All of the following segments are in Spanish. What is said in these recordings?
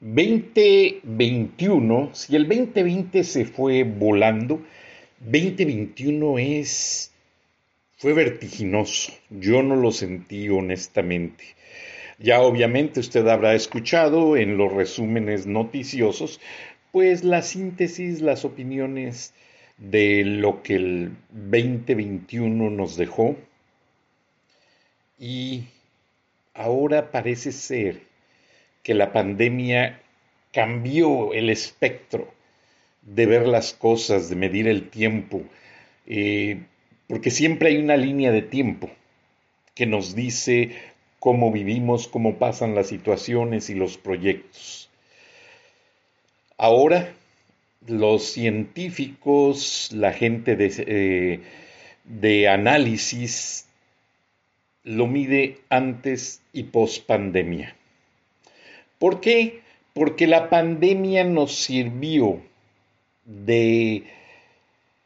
2021, si el 2020 se fue volando, 2021 es fue vertiginoso. Yo no lo sentí honestamente. Ya obviamente usted habrá escuchado en los resúmenes noticiosos, pues la síntesis, las opiniones de lo que el 2021 nos dejó. Y ahora parece ser que la pandemia cambió el espectro de ver las cosas, de medir el tiempo, eh, porque siempre hay una línea de tiempo que nos dice cómo vivimos, cómo pasan las situaciones y los proyectos. Ahora, los científicos, la gente de, eh, de análisis, lo mide antes y post pandemia. ¿Por qué? Porque la pandemia nos sirvió de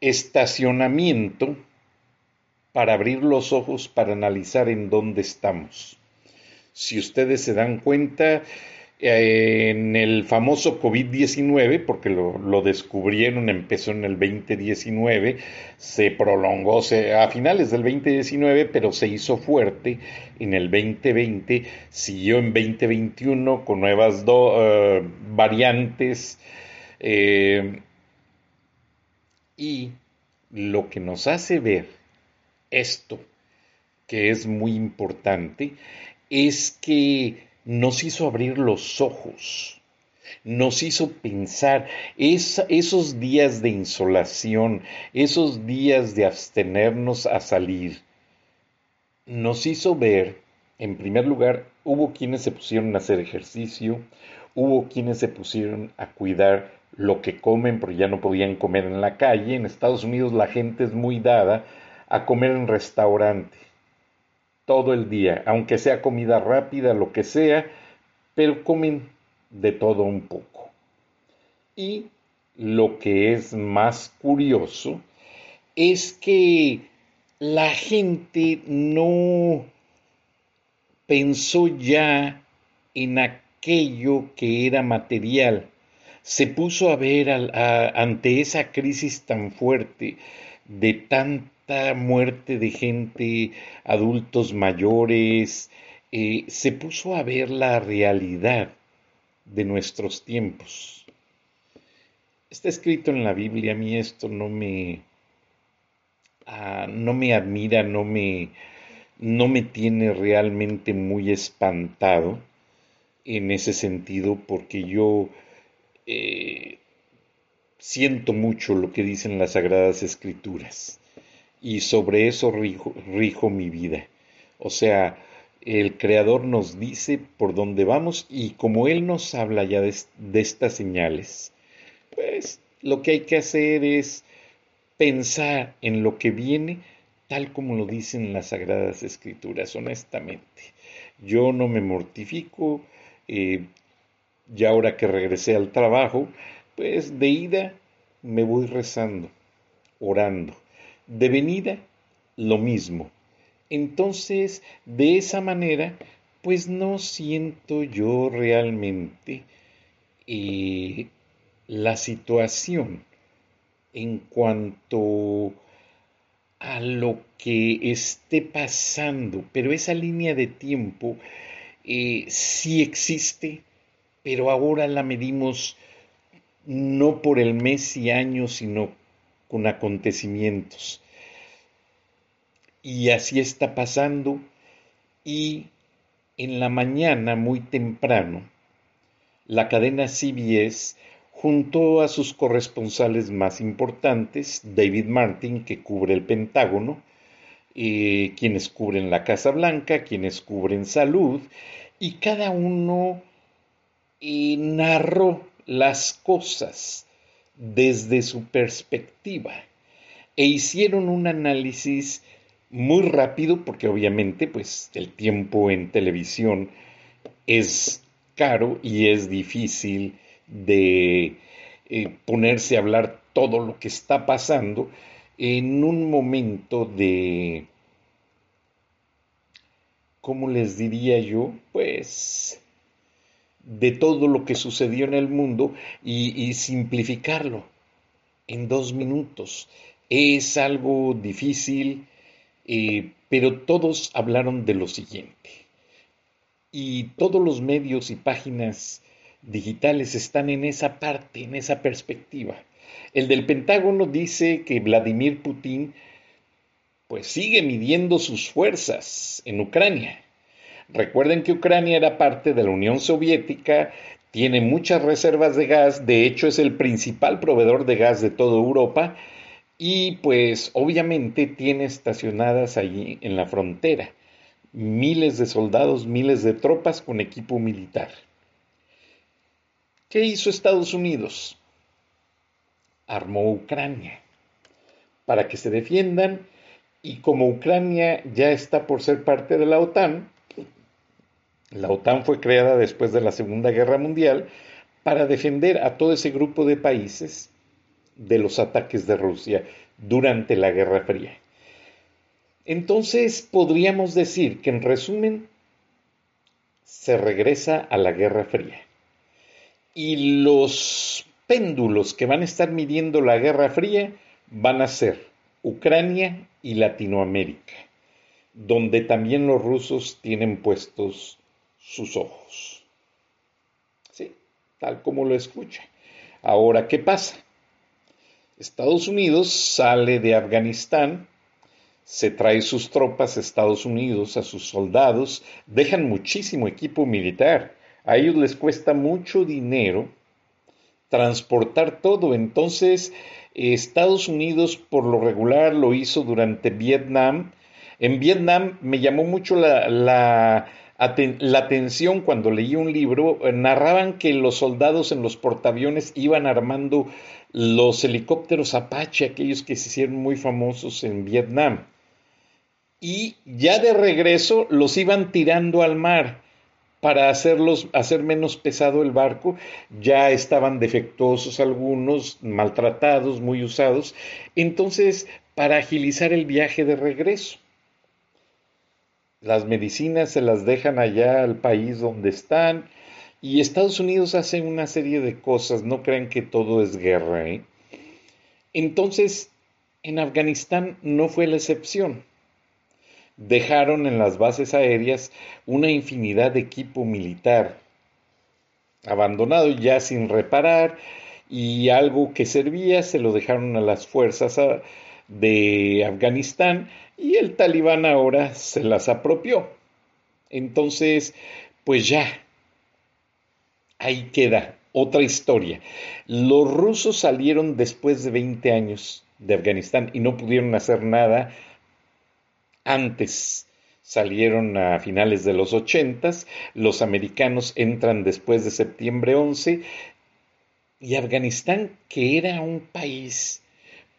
estacionamiento para abrir los ojos para analizar en dónde estamos. Si ustedes se dan cuenta, en el famoso COVID-19, porque lo, descubrieron, empezó en el 2019, se prolongó a finales del 2019, pero se hizo fuerte en el 2020, siguió en 2021 con nuevas eh, variantes. Eh, y lo que nos hace ver esto, que es muy importante, es que nos hizo abrir los ojos, nos hizo pensar esos días de insolación, esos días de abstenernos a salir, nos hizo ver, en primer lugar, hubo quienes se pusieron a hacer ejercicio, hubo quienes se pusieron a cuidar lo que comen porque ya no podían comer en la calle. En Estados Unidos la gente es muy dada a comer en restaurante todo el día, aunque sea comida rápida, lo que sea, pero comen de todo un poco. Y lo que es más curioso es que la gente no pensó ya en aquello que era material, se puso a ver ante esa crisis tan fuerte de tan muerte de gente, adultos mayores, eh, se puso a ver la realidad de nuestros tiempos. Está escrito en la Biblia, a mí esto no me, ah, no me admira, no me, no me tiene realmente muy espantado en ese sentido, porque yo eh, siento mucho lo que dicen las Sagradas Escrituras y sobre eso rijo, mi vida. O sea, el Creador nos dice por dónde vamos y como Él nos habla ya de, estas señales, pues lo que hay que hacer es pensar en lo que viene tal como lo dicen las Sagradas Escrituras, honestamente. Yo no me mortifico, eh, ya ahora que regresé al trabajo, pues de ida me voy rezando, orando de venida, lo mismo. Entonces, de esa manera, pues no siento yo realmente eh, la situación en cuanto a lo que esté pasando, pero esa línea de tiempo eh, sí existe, pero ahora la medimos no por el mes y año, sino con acontecimientos. Y así está pasando y en la mañana, muy temprano, la cadena CBS junto a sus corresponsales más importantes, David Martin, que cubre el Pentágono, eh, quienes cubren la Casa Blanca, quienes cubren salud, y cada uno eh, narró las cosas desde su perspectiva e hicieron un análisis muy rápido porque obviamente pues el tiempo en televisión es caro y es difícil de eh, ponerse a hablar todo lo que está pasando en un momento de, ¿cómo les diría yo? Pues de todo lo que sucedió en el mundo y, simplificarlo en dos minutos. Es algo difícil, eh, pero todos hablaron de lo siguiente. Y todos los medios y páginas digitales están en esa parte, en esa perspectiva. El del Pentágono dice que Vladimir Putin pues sigue midiendo sus fuerzas en Ucrania. Recuerden que Ucrania era parte de la Unión Soviética, tiene muchas reservas de gas, de hecho es el principal proveedor de gas de toda Europa y pues obviamente tiene estacionadas allí en la frontera miles de soldados, miles de tropas con equipo militar. ¿Qué hizo Estados Unidos? Armó Ucrania para que se defiendan y como Ucrania ya está por ser parte de la OTAN, la OTAN fue creada después de la Segunda Guerra Mundial para defender a todo ese grupo de países de los ataques de Rusia durante la Guerra Fría. Entonces podríamos decir que en resumen se regresa a la Guerra Fría y los péndulos que van a estar midiendo la Guerra Fría van a ser Ucrania y Latinoamérica, donde también los rusos tienen puestos sus ojos. Sí, tal como lo escucha. Ahora, ¿qué pasa? Estados Unidos sale de Afganistán, se trae sus tropas a Estados Unidos, a sus soldados, dejan muchísimo equipo militar a ellos les cuesta mucho dinero transportar todo. Entonces, Estados Unidos por lo regular lo hizo durante Vietnam. En Vietnam me llamó mucho la, la, atención cuando leí un libro, narraban que los soldados en los portaaviones iban armando los helicópteros Apache, aquellos que se hicieron muy famosos en Vietnam. Y ya de regreso los iban tirando al mar para hacerlos, hacer menos pesado el barco. Ya estaban defectuosos algunos, maltratados, muy usados. Entonces, para agilizar el viaje de regreso. Las medicinas se las dejan allá al país donde están. Y Estados Unidos hace una serie de cosas, no crean que todo es guerra. ¿eh? Entonces, en Afganistán no fue la excepción dejaron en las bases aéreas una infinidad de equipo militar abandonado ya sin reparar y algo que servía se lo dejaron a las fuerzas de Afganistán y el talibán ahora se las apropió. Entonces, pues ya, ahí queda otra historia. Los rusos salieron después de 20 años de Afganistán y no pudieron hacer nada antes salieron a finales de los ochentas, los americanos entran después de septiembre 11 y Afganistán, que era un país,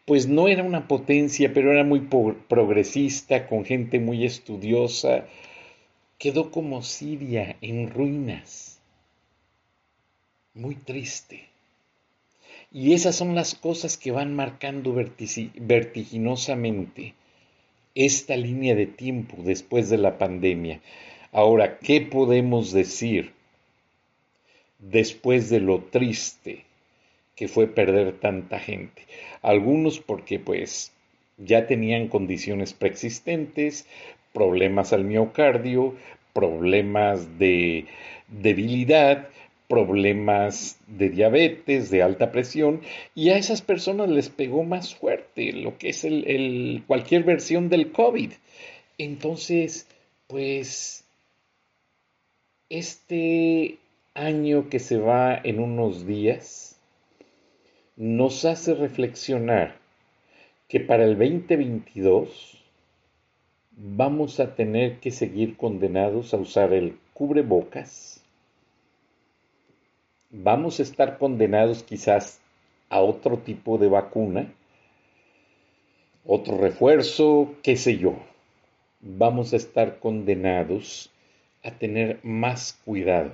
pues no era una potencia, pero era muy progresista, con gente muy estudiosa, quedó como Siria en ruinas, muy triste. Y esas son las cosas que van marcando vertiginosamente esta línea de tiempo después de la pandemia. Ahora, ¿qué podemos decir después de lo triste que fue perder tanta gente? Algunos porque pues ya tenían condiciones preexistentes, problemas al miocardio, problemas de debilidad, problemas de diabetes, de alta presión, y a esas personas les pegó más fuerte lo que es el, cualquier versión del COVID. Entonces, pues, este año que se va en unos días nos hace reflexionar que para el 2022 vamos a tener que seguir condenados a usar el cubrebocas, vamos a estar condenados quizás a otro tipo de vacuna, otro refuerzo, qué sé yo. Vamos a estar condenados a tener más cuidado.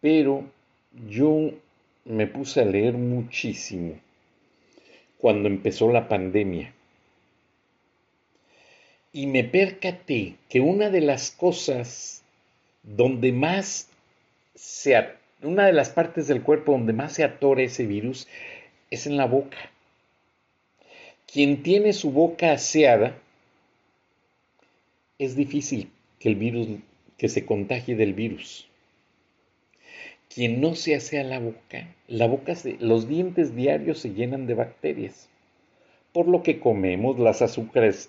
Pero yo me puse a leer muchísimo cuando empezó la pandemia. Y me percaté que una de las cosas donde más una de las partes del cuerpo donde más se atora ese virus es en la boca. Quien tiene su boca aseada, es difícil que el virus, que se contagie del virus. Quien no se asea la boca, la boca los dientes diarios se llenan de bacterias. Por lo que comemos, las azúcares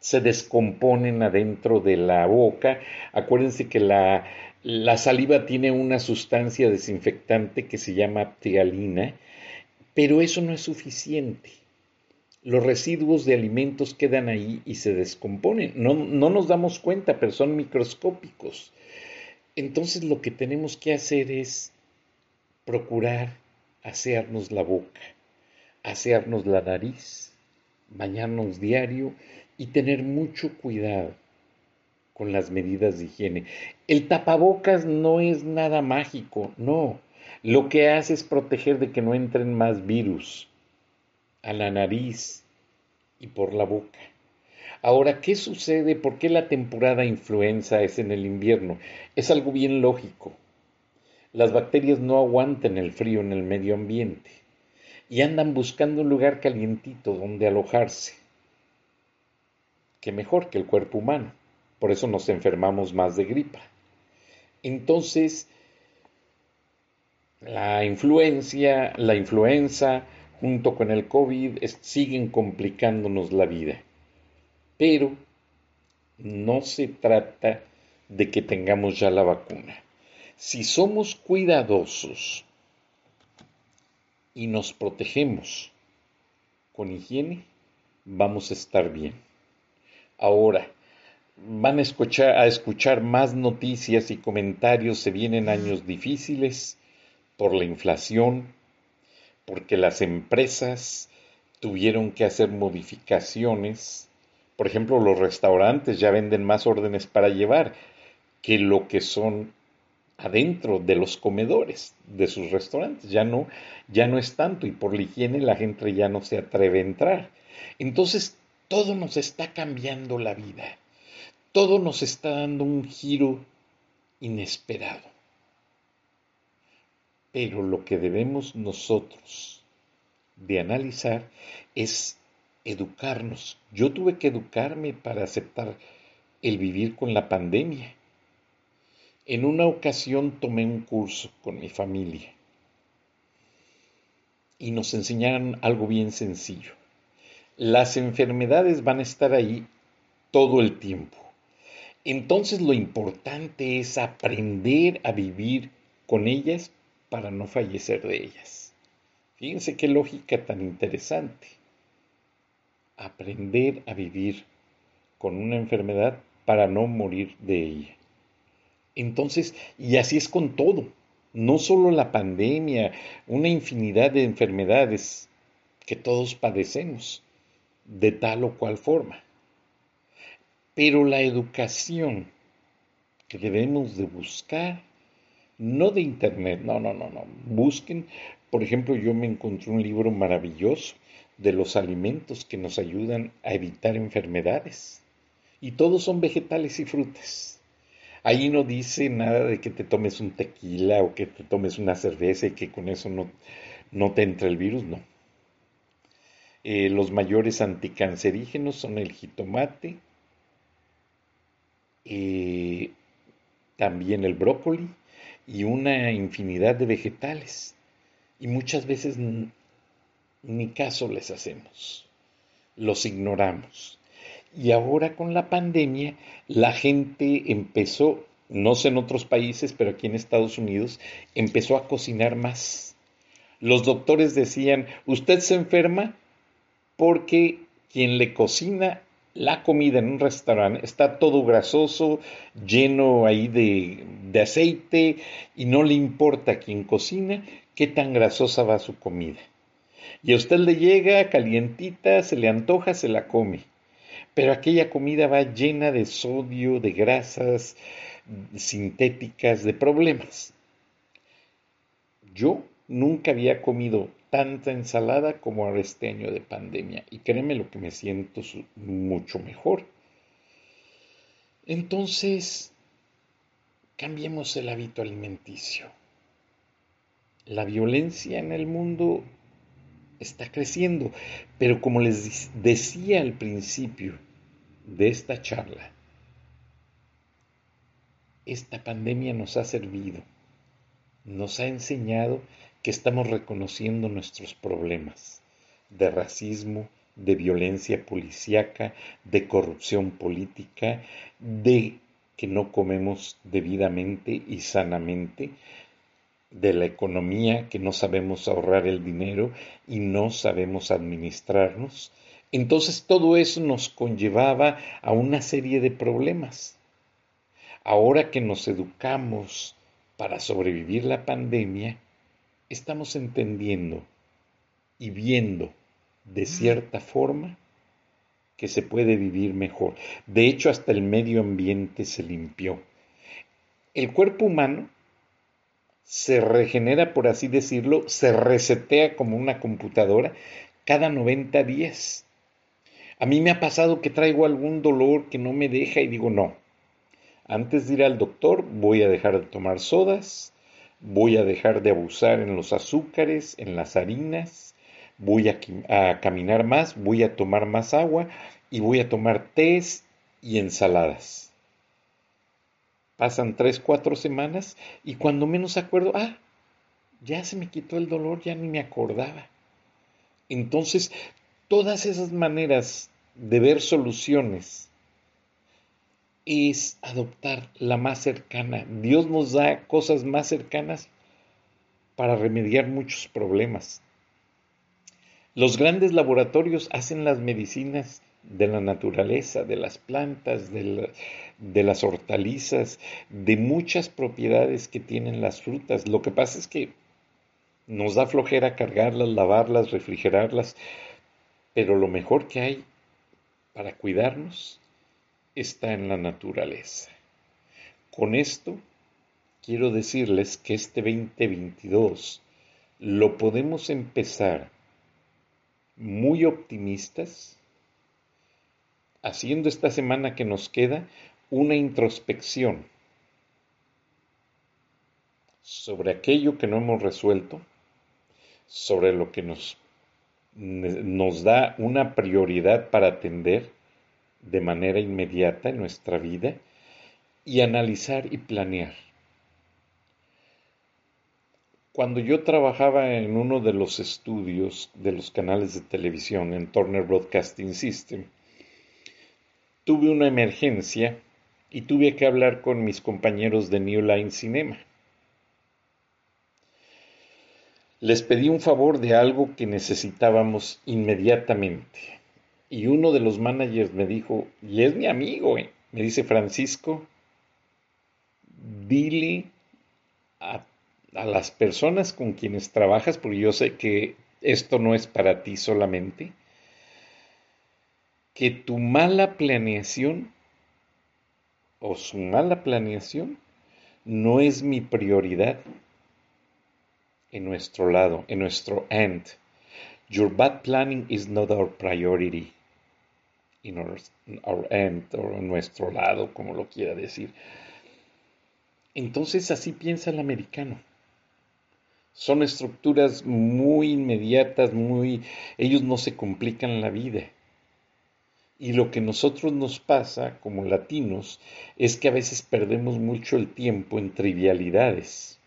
se descomponen adentro de la boca. Acuérdense que la, la saliva tiene una sustancia desinfectante que se llama ptialina, pero eso no es suficiente. Los residuos de alimentos quedan ahí y se descomponen. No, no nos damos cuenta, pero son microscópicos. Entonces lo que tenemos que hacer es procurar asearnos la boca, asearnos la nariz, bañarnos diario y tener mucho cuidado con las medidas de higiene. El tapabocas no es nada mágico, no. Lo que hace es proteger de que no entren más virus a la nariz y por la boca. Ahora, ¿qué sucede? ¿Por qué la temporada influenza es en el invierno? Es algo bien lógico. Las bacterias no aguantan el frío en el medio ambiente y andan buscando un lugar calientito donde alojarse. ¿Qué mejor que el cuerpo humano? Por eso nos enfermamos más de gripa. Entonces, la influencia, la influenza, junto con el COVID, siguen complicándonos la vida. Pero no se trata de que tengamos ya la vacuna. Si somos cuidadosos y nos protegemos con higiene, vamos a estar bien. Ahora, van a escuchar, más noticias y comentarios, se vienen años difíciles por la inflación, porque las empresas tuvieron que hacer modificaciones. Por ejemplo, los restaurantes ya venden más órdenes para llevar que lo que son adentro de los comedores de sus restaurantes. Ya no, ya no es tanto y por la higiene la gente ya no se atreve a entrar. Entonces, todo nos está cambiando la vida todo nos está dando un giro inesperado. Pero lo que debemos nosotros de analizar es educarnos. Yo tuve que educarme para aceptar el vivir con la pandemia. En una ocasión tomé un curso con mi familia y nos enseñaron algo bien sencillo. Las enfermedades van a estar ahí todo el tiempo. Entonces lo importante es aprender a vivir con ellas para no fallecer de ellas. Fíjense qué lógica tan interesante. Aprender a vivir con una enfermedad para no morir de ella. Entonces, y así es con todo, no solo la pandemia, una infinidad de enfermedades que todos padecemos de tal o cual forma. Pero la educación que debemos de buscar, no de internet, no, no, no, no. Busquen, por ejemplo, yo me encontré un libro maravilloso de los alimentos que nos ayudan a evitar enfermedades. Y todos son vegetales y frutas. Ahí no dice nada de que te tomes un tequila o que te tomes una cerveza y que con eso no, no te entra el virus, no. Eh, los mayores anticancerígenos son el jitomate, también el brócoli y una infinidad de vegetales. Y muchas veces ni caso les hacemos, los ignoramos. Y ahora con la pandemia, la gente empezó, no sé en otros países, pero aquí en Estados Unidos, empezó a cocinar más. Los doctores decían, usted se enferma porque quien le cocina la comida en un restaurante está todo grasoso, lleno ahí de, de aceite y no le importa a quien cocina qué tan grasosa va su comida. Y a usted le llega calientita, se le antoja, se la come. Pero aquella comida va llena de sodio, de grasas sintéticas, de problemas. Yo nunca había comido tanta ensalada como ahora este año de pandemia. Y créeme lo que me siento mucho mejor. Entonces, cambiemos el hábito alimenticio. La violencia en el mundo está creciendo. Pero como les decía al principio de esta charla, esta pandemia nos ha servido, nos ha enseñado que estamos reconociendo nuestros problemas de racismo, de violencia policíaca, de corrupción política, de que no comemos debidamente y sanamente, de la economía, que no sabemos ahorrar el dinero y no sabemos administrarnos. Entonces todo eso nos conllevaba a una serie de problemas. Ahora que nos educamos para sobrevivir la pandemia, estamos entendiendo y viendo de cierta forma que se puede vivir mejor. De hecho, hasta el medio ambiente se limpió. El cuerpo humano se regenera, por así decirlo, se resetea como una computadora cada 90 días. A mí me ha pasado que traigo algún dolor que no me deja y digo, no, antes de ir al doctor voy a dejar de tomar sodas, voy a dejar de abusar en los azúcares, en las harinas, voy a, caminar más, voy a tomar más agua y voy a tomar tés y ensaladas. Pasan tres, cuatro semanas y cuando menos acuerdo, ah, ya se me quitó el dolor, ya ni me acordaba. Entonces, todas esas maneras de ver soluciones es adoptar la más cercana. Dios nos da cosas más cercanas para remediar muchos problemas. Los grandes laboratorios hacen las medicinas de la naturaleza, de las plantas, de, las hortalizas, de muchas propiedades que tienen las frutas. Lo que pasa es que nos da flojera cargarlas, lavarlas, refrigerarlas, pero lo mejor que hay para cuidarnos está en la naturaleza. Con esto quiero decirles que este 2022 lo podemos empezar muy optimistas, haciendo esta semana que nos queda una introspección sobre aquello que no hemos resuelto, sobre lo que nos, da una prioridad para atender de manera inmediata en nuestra vida y analizar y planear. Cuando yo trabajaba en uno de los estudios de los canales de televisión en Turner Broadcasting System, tuve una emergencia y tuve que hablar con mis compañeros de New Line Cinema. Les pedí un favor de algo que necesitábamos inmediatamente. Y uno de los managers me dijo, y es mi amigo, eh", me dice Francisco, dile a, a las personas con quienes trabajas, porque yo sé que esto no es para ti solamente, que tu mala planeación o su mala planeación no es mi prioridad en nuestro lado, en nuestro end. Your bad planning is not our priority in our, our end o en nuestro lado, como lo quiera decir. Entonces así piensa el americano. Son estructuras muy inmediatas, muy ellos no se complican la vida Y lo que nosotros nos pasa como latinos es que a veces perdemos mucho el tiempo en trivialidades,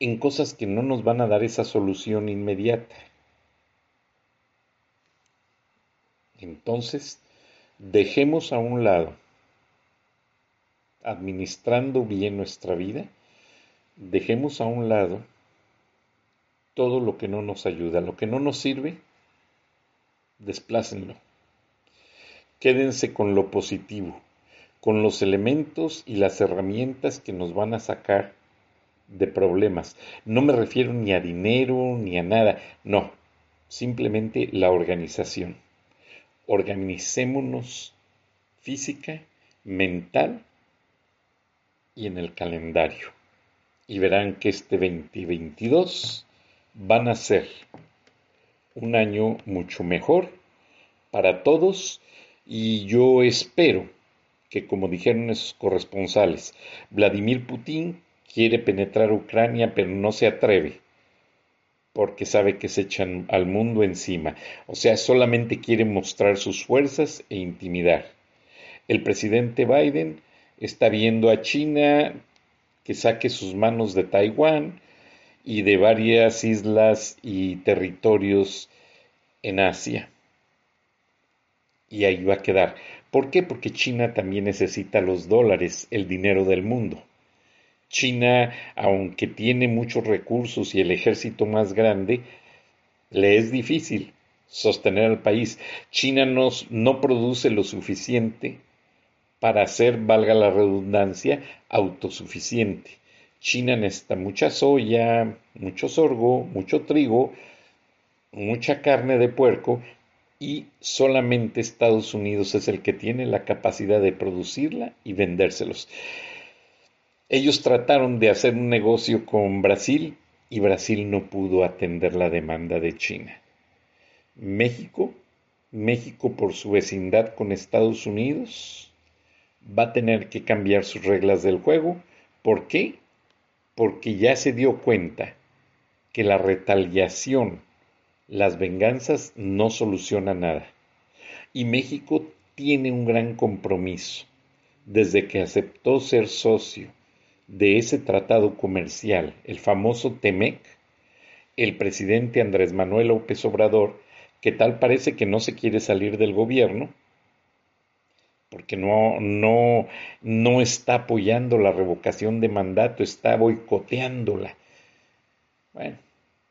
en cosas que no nos van a dar esa solución inmediata. Entonces, dejemos a un lado, administrando bien nuestra vida, dejemos a un lado todo lo que no nos ayuda, lo que no nos sirve, desplácenlo. Quédense con lo positivo, con los elementos y las herramientas que nos van a sacar de problemas. No me refiero ni a dinero ni a nada, no, simplemente la organización. Organicémonos física, mental y en el calendario. Y verán que este 2022 van a ser un año mucho mejor para todos y yo espero que, como dijeron esos corresponsales, Vladimir Putin quiere penetrar Ucrania pero no se atreve porque sabe que se echan al mundo encima. O sea, solamente quiere mostrar sus fuerzas e intimidar. El presidente Biden está viendo a China que saque sus manos de Taiwán, y de varias islas y territorios en Asia. Y ahí va a quedar. ¿Por qué? Porque China también necesita los dólares, el dinero del mundo. China, aunque tiene muchos recursos y el ejército más grande, le es difícil sostener al país. China no produce lo suficiente para ser, valga la redundancia, autosuficiente. China necesita mucha soya, mucho sorgo, mucho trigo, mucha carne de puerco y solamente Estados Unidos es el que tiene la capacidad de producirla y vendérselos. Ellos trataron de hacer un negocio con Brasil y Brasil no pudo atender la demanda de China. México, México por su vecindad con Estados Unidos, va a tener que cambiar sus reglas del juego. ¿Por qué? porque ya se dio cuenta que la retaliación, las venganzas no solucionan nada. Y México tiene un gran compromiso. Desde que aceptó ser socio de ese tratado comercial, el famoso TEMEC, el presidente Andrés Manuel López Obrador, que tal parece que no se quiere salir del gobierno, porque no, no, no está apoyando la revocación de mandato, está boicoteándola. Bueno,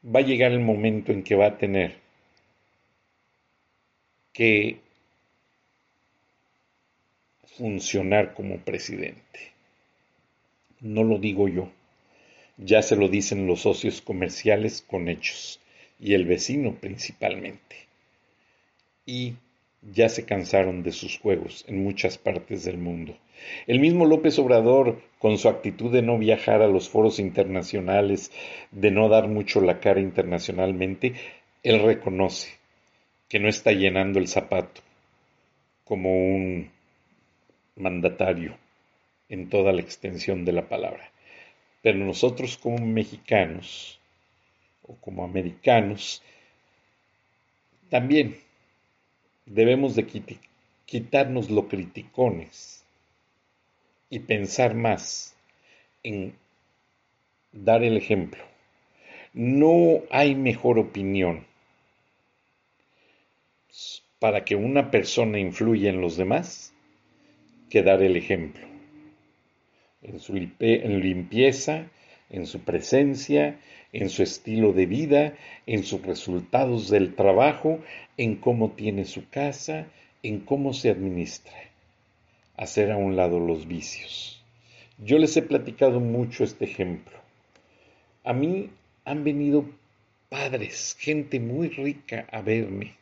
va a llegar el momento en que va a tener que funcionar como presidente. No lo digo yo, ya se lo dicen los socios comerciales con hechos y el vecino principalmente. Y ya se cansaron de sus juegos en muchas partes del mundo. El mismo López Obrador, con su actitud de no viajar a los foros internacionales, de no dar mucho la cara internacionalmente, él reconoce que no está llenando el zapato como un mandatario en toda la extensión de la palabra. Pero nosotros como mexicanos o como americanos, también debemos de quitarnos lo criticones y pensar más en dar el ejemplo. No hay mejor opinión para que una persona influya en los demás que dar el ejemplo. En su limpieza, en su presencia, en su estilo de vida, en sus resultados del trabajo, en cómo tiene su casa, en cómo se administra. Hacer a un lado los vicios. Yo les he platicado mucho este ejemplo. A mí han venido padres, gente muy rica a verme,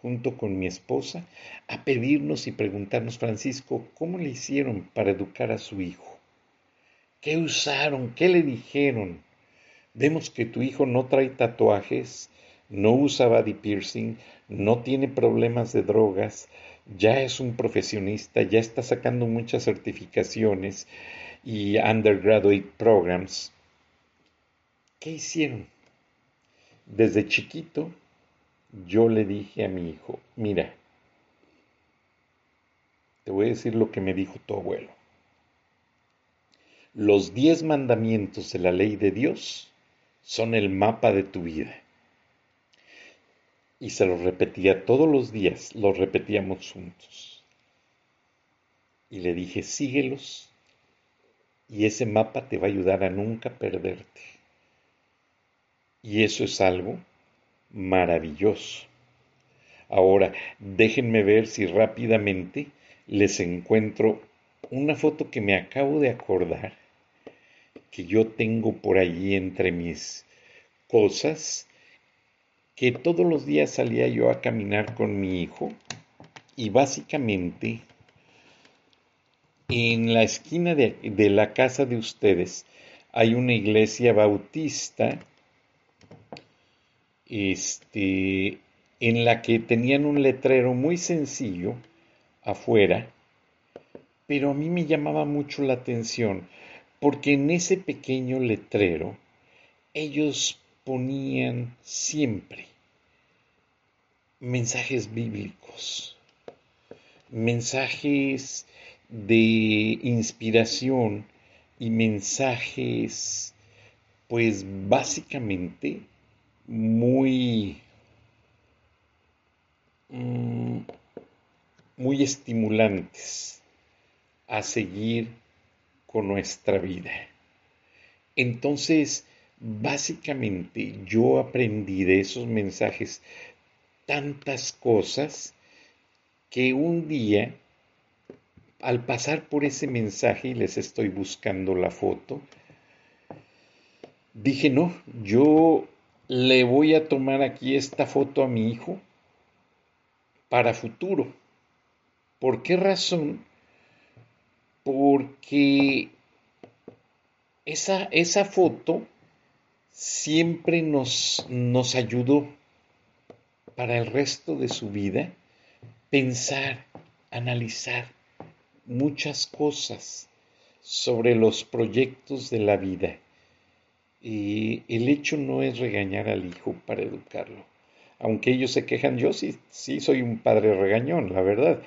junto con mi esposa, a pedirnos y preguntarnos, Francisco, ¿cómo le hicieron para educar a su hijo? ¿Qué usaron? ¿Qué le dijeron? Vemos que tu hijo no trae tatuajes, no usa body piercing, no tiene problemas de drogas, ya es un profesionista, ya está sacando muchas certificaciones y undergraduate programs. ¿Qué hicieron? Desde chiquito yo le dije a mi hijo, mira, te voy a decir lo que me dijo tu abuelo. Los diez mandamientos de la ley de Dios son el mapa de tu vida. Y se los repetía todos los días, los repetíamos juntos. Y le dije, síguelos y ese mapa te va a ayudar a nunca perderte. Y eso es algo maravilloso. Ahora, déjenme ver si rápidamente les encuentro una foto que me acabo de acordar, que yo tengo por allí entre mis cosas, que todos los días salía yo a caminar con mi hijo y básicamente en la esquina de, de la casa de ustedes hay una iglesia bautista este, en la que tenían un letrero muy sencillo afuera, pero a mí me llamaba mucho la atención porque en ese pequeño letrero ellos ponían siempre mensajes bíblicos, mensajes de inspiración y mensajes pues básicamente muy mm, muy estimulantes a seguir con nuestra vida. Entonces, básicamente yo aprendí de esos mensajes tantas cosas que un día, al pasar por ese mensaje, y les estoy buscando la foto, dije, no, yo le voy a tomar aquí esta foto a mi hijo para futuro. ¿Por qué razón? Porque esa, esa foto siempre nos, nos ayudó para el resto de su vida pensar, analizar muchas cosas sobre los proyectos de la vida. Y el hecho no es regañar al hijo para educarlo. Aunque ellos se quejan, yo sí, sí soy un padre regañón, la verdad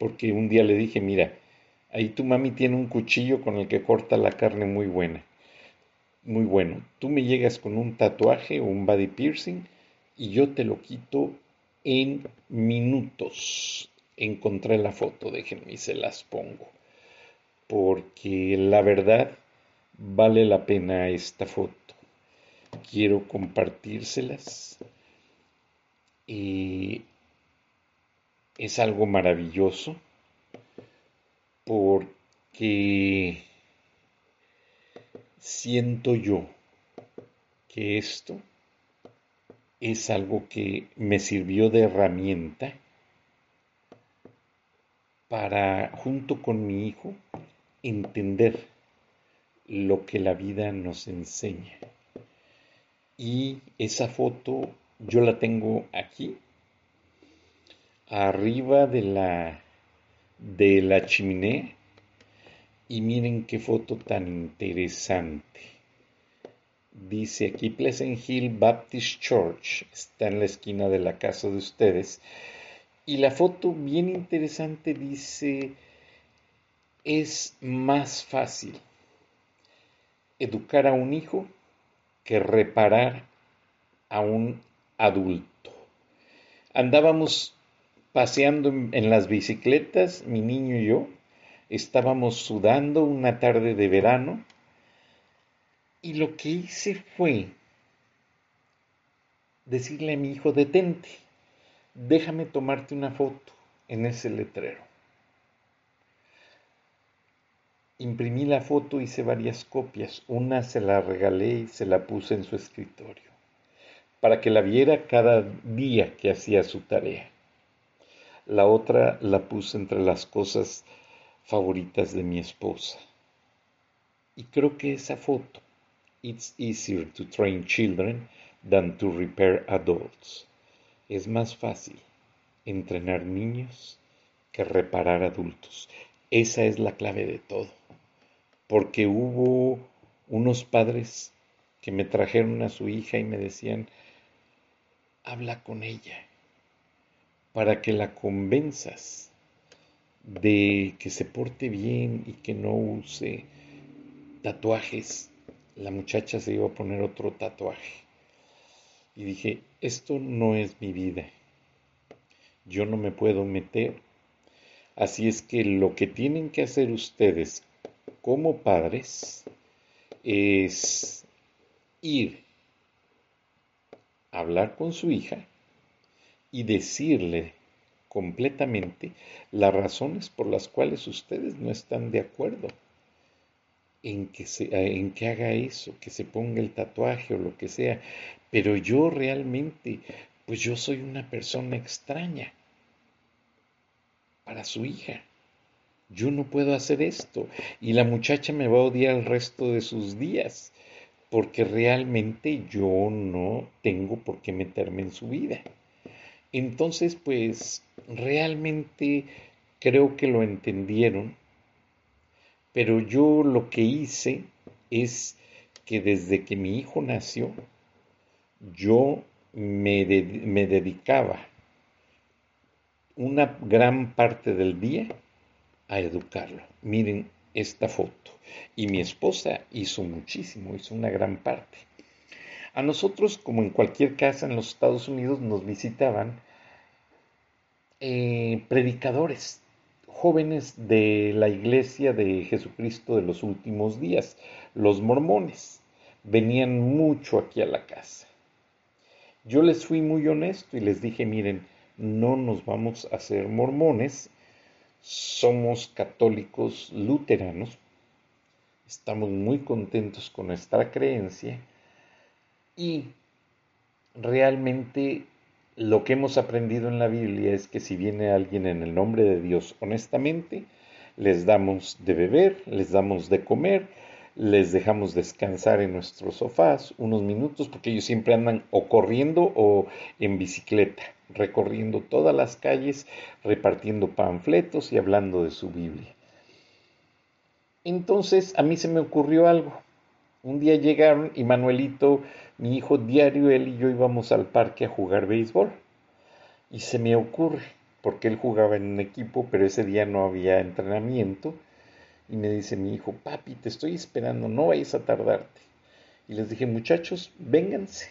porque un día le dije, mira, ahí tu mami tiene un cuchillo con el que corta la carne muy buena, muy bueno. Tú me llegas con un tatuaje o un body piercing y yo te lo quito en minutos. Encontré la foto, déjenme y se las pongo. Porque la verdad vale la pena esta foto. Quiero compartírselas. Y es algo maravilloso porque siento yo que esto es algo que me sirvió de herramienta para, junto con mi hijo, entender lo que la vida nos enseña. Y esa foto yo la tengo aquí arriba de la, de la chimenea y miren qué foto tan interesante. Dice aquí Pleasant Hill Baptist Church, está en la esquina de la casa de ustedes. Y la foto bien interesante dice, es más fácil educar a un hijo que reparar a un adulto. Andábamos paseando en las bicicletas, mi niño y yo, estábamos sudando una tarde de verano y lo que hice fue decirle a mi hijo, detente, déjame tomarte una foto en ese letrero. Imprimí la foto, hice varias copias, una se la regalé y se la puse en su escritorio, para que la viera cada día que hacía su tarea. La otra la puse entre las cosas favoritas de mi esposa. Y creo que esa foto, It's easier to train children than to repair adults. Es más fácil entrenar niños que reparar adultos. Esa es la clave de todo. Porque hubo unos padres que me trajeron a su hija y me decían, habla con ella para que la convenzas de que se porte bien y que no use tatuajes. La muchacha se iba a poner otro tatuaje. Y dije, esto no es mi vida. Yo no me puedo meter. Así es que lo que tienen que hacer ustedes como padres es ir a hablar con su hija y decirle completamente las razones por las cuales ustedes no están de acuerdo en que, se, en que haga eso, que se ponga el tatuaje o lo que sea. Pero yo realmente, pues yo soy una persona extraña para su hija. Yo no puedo hacer esto. Y la muchacha me va a odiar el resto de sus días, porque realmente yo no tengo por qué meterme en su vida. Entonces, pues realmente creo que lo entendieron, pero yo lo que hice es que desde que mi hijo nació, yo me, me dedicaba una gran parte del día a educarlo. Miren esta foto. Y mi esposa hizo muchísimo, hizo una gran parte. A nosotros, como en cualquier casa en los Estados Unidos, nos visitaban eh, predicadores, jóvenes de la iglesia de Jesucristo de los últimos días, los mormones. Venían mucho aquí a la casa. Yo les fui muy honesto y les dije, miren, no nos vamos a hacer mormones, somos católicos luteranos, estamos muy contentos con nuestra creencia y realmente lo que hemos aprendido en la Biblia es que si viene alguien en el nombre de Dios honestamente, les damos de beber, les damos de comer, les dejamos descansar en nuestros sofás unos minutos porque ellos siempre andan o corriendo o en bicicleta, recorriendo todas las calles, repartiendo panfletos y hablando de su Biblia. Entonces a mí se me ocurrió algo. Un día llegaron y Manuelito, mi hijo diario, él y yo íbamos al parque a jugar béisbol. Y se me ocurre, porque él jugaba en un equipo, pero ese día no había entrenamiento, y me dice mi hijo, papi, te estoy esperando, no vayas a tardarte. Y les dije, muchachos, vénganse,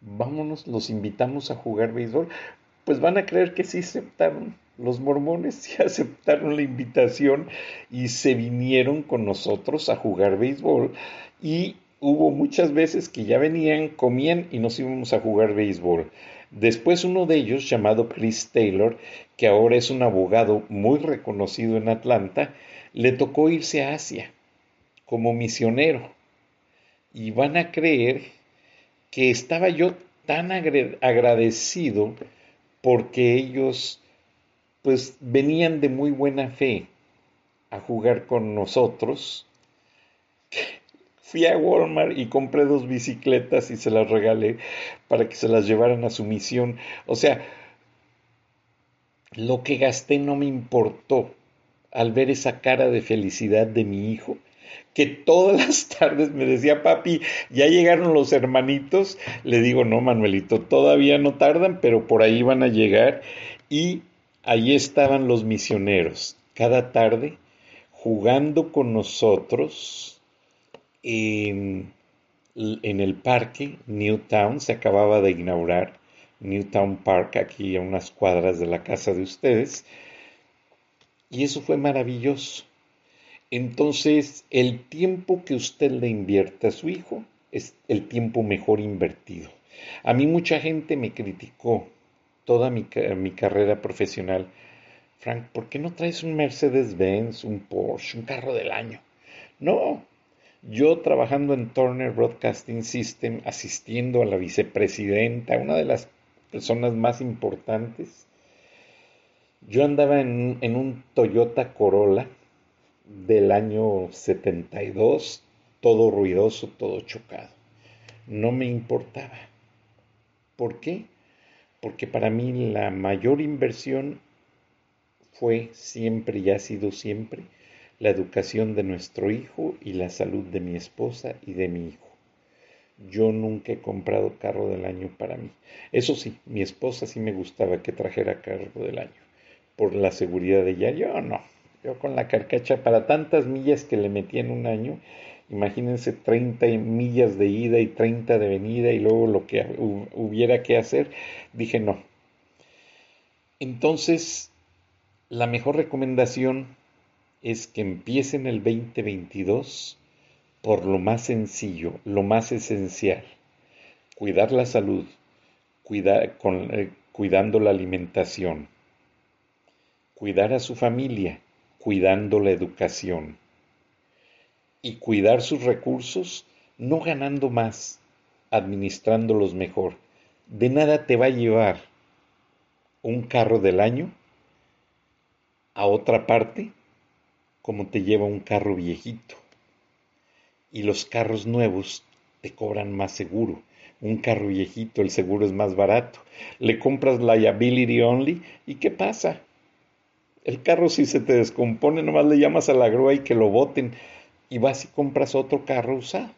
vámonos, los invitamos a jugar béisbol. Pues van a creer que sí aceptaron. Los mormones sí aceptaron la invitación y se vinieron con nosotros a jugar béisbol. Y hubo muchas veces que ya venían, comían y nos íbamos a jugar béisbol. Después uno de ellos, llamado Chris Taylor, que ahora es un abogado muy reconocido en Atlanta, le tocó irse a Asia como misionero. Y van a creer que estaba yo tan agradecido porque ellos pues venían de muy buena fe a jugar con nosotros. Fui a Walmart y compré dos bicicletas y se las regalé para que se las llevaran a su misión. O sea, lo que gasté no me importó al ver esa cara de felicidad de mi hijo, que todas las tardes me decía, papi, ya llegaron los hermanitos. Le digo, no, Manuelito, todavía no tardan, pero por ahí van a llegar. Y ahí estaban los misioneros, cada tarde, jugando con nosotros en, en el parque Newtown, se acababa de inaugurar. Newtown Park, aquí a unas cuadras de la casa de ustedes, y eso fue maravilloso. Entonces, el tiempo que usted le invierte a su hijo es el tiempo mejor invertido. A mí mucha gente me criticó toda mi, mi carrera profesional. Frank, ¿por qué no traes un Mercedes-Benz, un Porsche, un carro del año? No, yo trabajando en Turner Broadcasting System, asistiendo a la vicepresidenta, una de las personas más importantes, yo andaba en, un Toyota Corolla del año 72, todo ruidoso, todo chocado. No me importaba. ¿Por qué? Porque para mí la mayor inversión fue siempre y ha sido siempre la educación de nuestro hijo y la salud de mi esposa y de mi hijo. Yo nunca he comprado carro del año para mí. Eso sí, mi esposa sí me gustaba que trajera carro del año por la seguridad de ella. Yo no. Yo con la carcacha para tantas millas que le metí en un año, imagínense 30 millas de ida y 30 de venida y luego lo que hubiera que hacer, dije no. Entonces, la mejor recomendación es que empiecen el 2022 por lo más sencillo, lo más esencial, cuidar la salud, eh, cuidando la alimentación, cuidar a su familia, cuidando la educación y cuidar sus recursos, no ganando más, administrándolos mejor. De nada te va a llevar un carro del año a otra parte como te lleva un carro viejito. Y los carros nuevos te cobran más seguro. Un carro viejito, el seguro es más barato. Le compras liability only y ¿qué pasa? El carro si se te descompone, nomás le llamas a la grúa y que lo boten y vas y compras otro carro usado.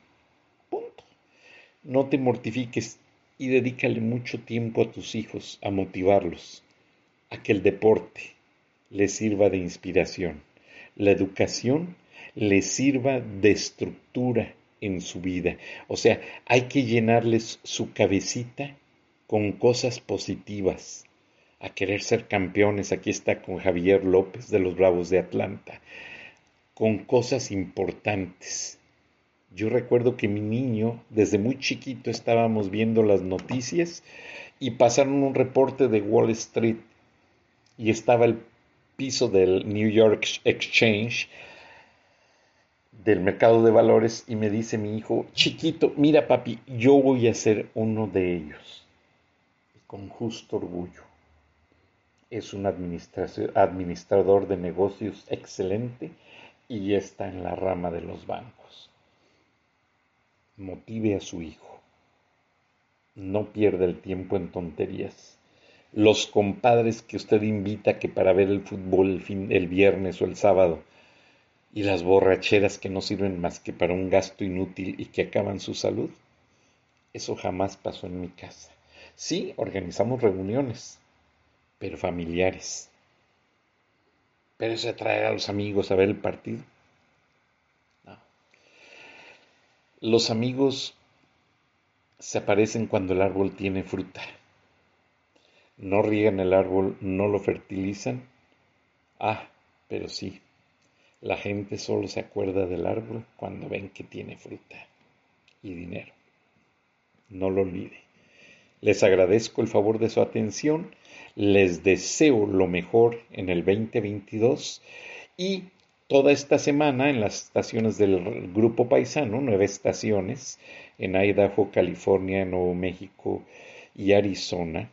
Punto. No te mortifiques y dedícale mucho tiempo a tus hijos, a motivarlos, a que el deporte les sirva de inspiración, la educación les sirva de estructura en su vida. O sea, hay que llenarles su cabecita con cosas positivas, a querer ser campeones. Aquí está con Javier López de los Bravos de Atlanta, con cosas importantes. Yo recuerdo que mi niño, desde muy chiquito, estábamos viendo las noticias y pasaron un reporte de Wall Street y estaba el piso del New York Exchange del mercado de valores y me dice mi hijo, chiquito, mira papi, yo voy a ser uno de ellos. con justo orgullo es un administrador de negocios excelente y está en la rama de los bancos. Motive a su hijo. No pierda el tiempo en tonterías. Los compadres que usted invita que para ver el fútbol el, fin, el viernes o el sábado y las borracheras que no sirven más que para un gasto inútil y que acaban su salud. Eso jamás pasó en mi casa. Sí, organizamos reuniones, pero familiares. Pero eso de traer a los amigos a ver el partido. No. Los amigos se aparecen cuando el árbol tiene fruta. No riegan el árbol, no lo fertilizan. Ah, pero sí, la gente solo se acuerda del árbol cuando ven que tiene fruta y dinero. No lo olvide. Les agradezco el favor de su atención les deseo lo mejor en el 2022 y toda esta semana en las estaciones del Grupo Paisano, nueve estaciones en Idaho, California, Nuevo México y Arizona,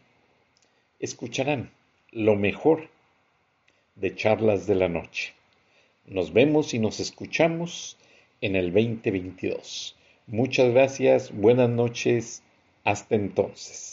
escucharán lo mejor de charlas de la noche. Nos vemos y nos escuchamos en el 2022. Muchas gracias, buenas noches, hasta entonces.